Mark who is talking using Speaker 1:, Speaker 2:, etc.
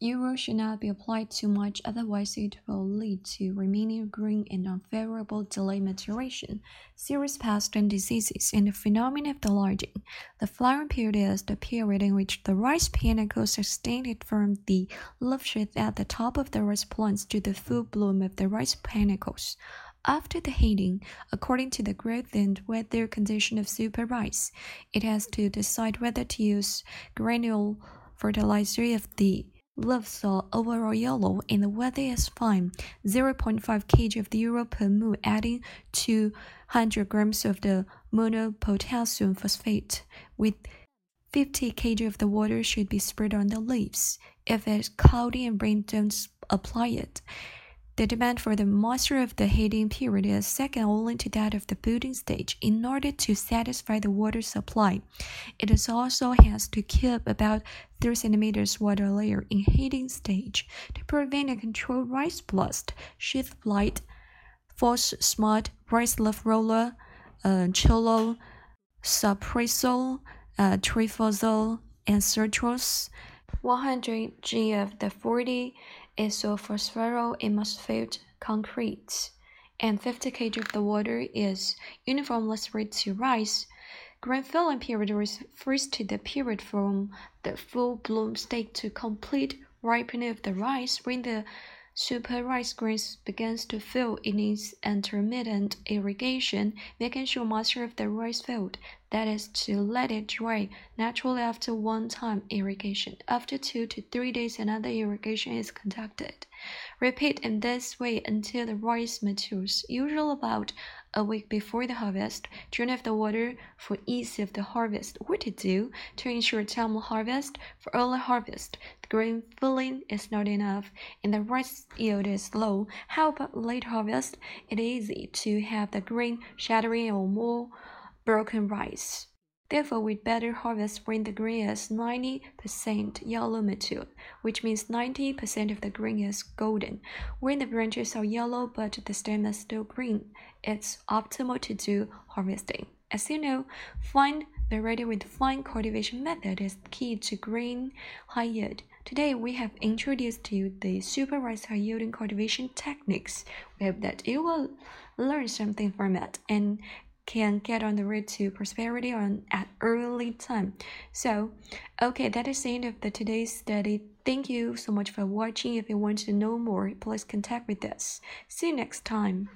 Speaker 1: Urea should not be applied too much, otherwise it will lead to remaining green and unfavorable delay maturation, serious pests and diseases, and the phenomenon of thallarging. The flowering period is the period in which the rice panicles are extended from the leaf sheath at the top of the rice plants to the full bloom of the rice panicles. After the heading, according to the growth and weather condition of super rice, it has to decide whether to use granule fertilizer of the Leaves are overall yellow and the weather is fine. 0.5 kg of the urea per mu adding 200 grams of the monopotassium phosphate with 50 kg of the water should be spread on the leaves. If it's cloudy and rain, don't apply it. The demand for the moisture of the heading period is second only to that of the budding stage. In order to satisfy the water supply, it also has to keep about 3 centimeters water layer in heading stage to prevent and control rice blast, sheath blight, false smut, rice leaf roller, uh, chilo, suppressalis, uh, and citrus. 100 g of the 40 isophosphoryl concrete, and 50 kg of the water is uniformly spread to rice. Grain filling period refers to the period from the full bloom state to complete ripening of the rice when the Super rice grains begins to fill it needs intermittent irrigation, making sure moisture of the rice field, that is to let it dry naturally after one time irrigation. After two to three days, another irrigation is conducted. Repeat in this way until the rice matures, usually about a week before the harvest. Turn off the water for ease of the harvest. What to do to ensure timely harvest? For early harvest, the grain filling is not enough and the rice yield is low. How about late harvest? It is easy to have the grain shattering or more broken rice. Therefore, we'd better harvest when the grain is 90% yellow mature, which means 90% of the grain is golden. When the branches are yellow but the stem is still green, it's optimal to do harvesting. As you know, fine variety with fine cultivation method is key to grain high yield. Today, we have introduced to you the super rice high yielding cultivation techniques. We hope that you will learn something from it and can get on the road to prosperity on at early time. So, okay, that is the end of the today's study. Thank you so much for watching. If you want to know more, please contact with us. See you next time.